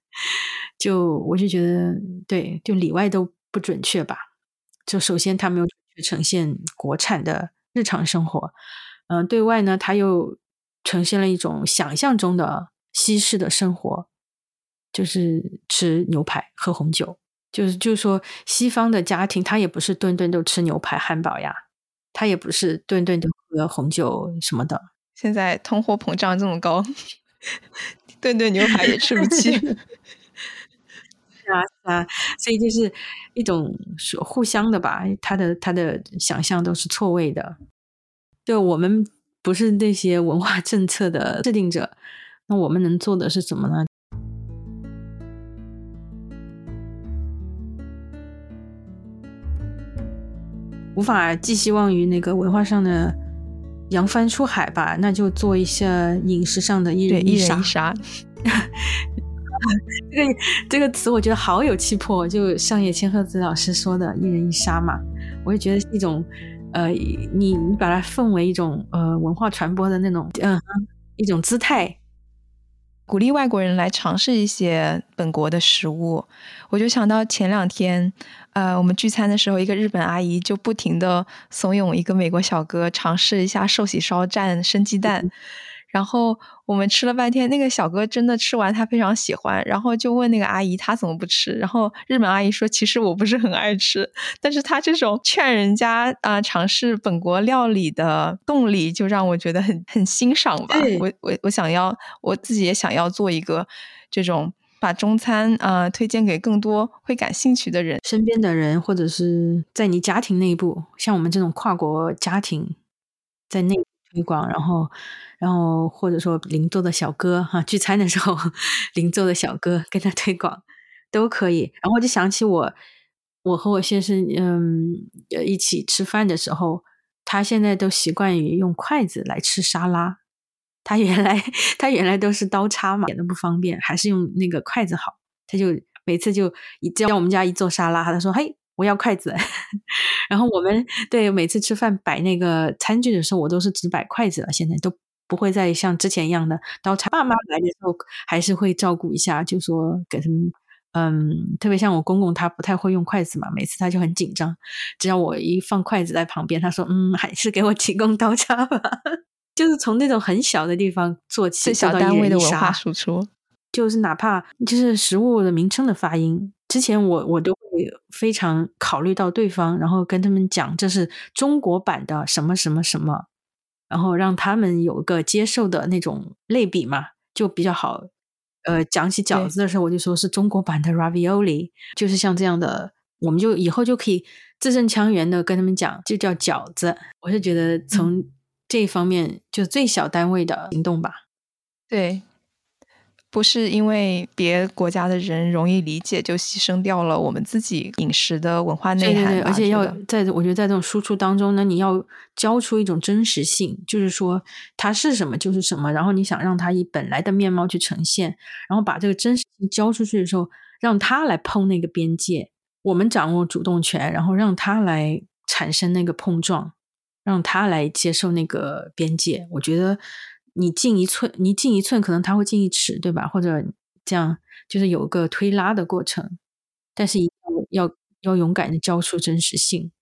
就我就觉得，对，就里外都不准确吧。就首先他没有呈现国产的日常生活，嗯，对外呢，他又呈现了一种想象中的。西式的生活就是吃牛排、喝红酒，就是就是说，西方的家庭他也不是顿顿都吃牛排、汉堡呀，他也不是顿顿都喝红酒什么的。现在通货膨胀这么高，顿顿牛排也吃不起。是啊，是啊，所以就是一种互相的吧，他的他的想象都是错位的。就我们不是那些文化政策的制定者。那我们能做的是什么呢？无法寄希望于那个文化上的扬帆出海吧？那就做一下饮食上的一人一杀。这个这个词我觉得好有气魄，就上野千鹤子老师说的“一人一杀”嘛，我也觉得是一种呃，你你把它奉为一种呃文化传播的那种嗯一种姿态。鼓励外国人来尝试一些本国的食物，我就想到前两天，呃，我们聚餐的时候，一个日本阿姨就不停的怂恿一个美国小哥尝试一下寿喜烧蘸生鸡蛋。然后我们吃了半天，那个小哥真的吃完，他非常喜欢，然后就问那个阿姨，他怎么不吃？然后日本阿姨说，其实我不是很爱吃，但是他这种劝人家啊尝试本国料理的动力，就让我觉得很很欣赏吧。我我我想要，我自己也想要做一个这种把中餐啊推荐给更多会感兴趣的人，身边的人，或者是在你家庭内部，像我们这种跨国家庭在内推广，然后。然后或者说邻座的小哥哈，聚餐的时候 邻座的小哥跟他推广都可以。然后我就想起我，我和我先生嗯一起吃饭的时候，他现在都习惯于用筷子来吃沙拉。他原来他原来都是刀叉嘛，点的不方便，还是用那个筷子好。他就每次就一叫我们家一做沙拉，他说：“嘿，我要筷子。”然后我们对每次吃饭摆那个餐具的时候，我都是只摆筷子了。现在都。不会再像之前一样的刀叉。爸妈来的时候还是会照顾一下，就说给他们，嗯，特别像我公公，他不太会用筷子嘛，每次他就很紧张。只要我一放筷子在旁边，他说：“嗯，还是给我提供刀叉吧。”就是从那种很小的地方做起，小单位的文化输出。就是哪怕就是食物的名称的发音，之前我我都会非常考虑到对方，然后跟他们讲这是中国版的什么什么什么，然后让他们有个接受的那种类比嘛，就比较好。呃，讲起饺子的时候，我就说是中国版的 ravioli，就是像这样的，我们就以后就可以字正腔圆的跟他们讲，就叫饺子。我是觉得从这一方面，就最小单位的行动吧。对。不是因为别国家的人容易理解，就牺牲掉了我们自己饮食的文化内涵。而且要在，我觉得在这种输出当中呢，你要交出一种真实性，就是说它是什么就是什么，然后你想让它以本来的面貌去呈现，然后把这个真实性交出去的时候，让它来碰那个边界，我们掌握主动权，然后让它来产生那个碰撞，让它来接受那个边界。我觉得。你进一寸，你进一寸，可能他会进一尺，对吧？或者这样，就是有个推拉的过程，但是一定要要勇敢的交出真实性。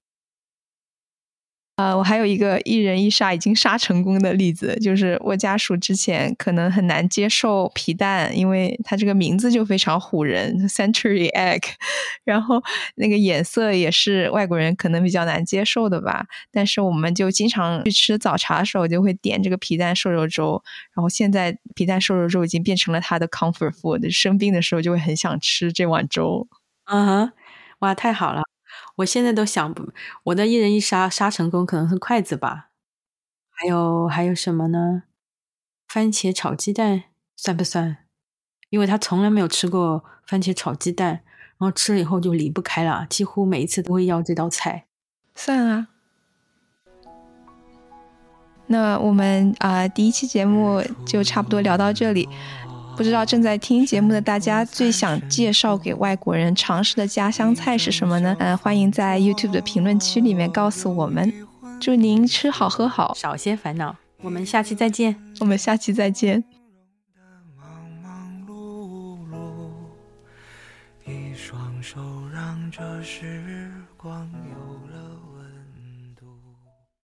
呃，我还有一个一人一杀已经杀成功的例子，就是我家属之前可能很难接受皮蛋，因为它这个名字就非常唬人，Century Egg，然后那个颜色也是外国人可能比较难接受的吧。但是我们就经常去吃早茶的时候，就会点这个皮蛋瘦肉粥，然后现在皮蛋瘦肉粥已经变成了他的 comfort food，生病的时候就会很想吃这碗粥。嗯哼，哇，太好了。我现在都想不，我的一人一杀杀成功可能是筷子吧，还有还有什么呢？番茄炒鸡蛋算不算？因为他从来没有吃过番茄炒鸡蛋，然后吃了以后就离不开了，几乎每一次都会要这道菜。算啊。那我们啊，第一期节目就差不多聊到这里。不知道正在听节目的大家最想介绍给外国人尝试的家乡菜是什么呢？呃，欢迎在 YouTube 的评论区里面告诉我们。祝您吃好喝好，少些烦恼。我们下期再见。我们下期再见。一双手让这时光流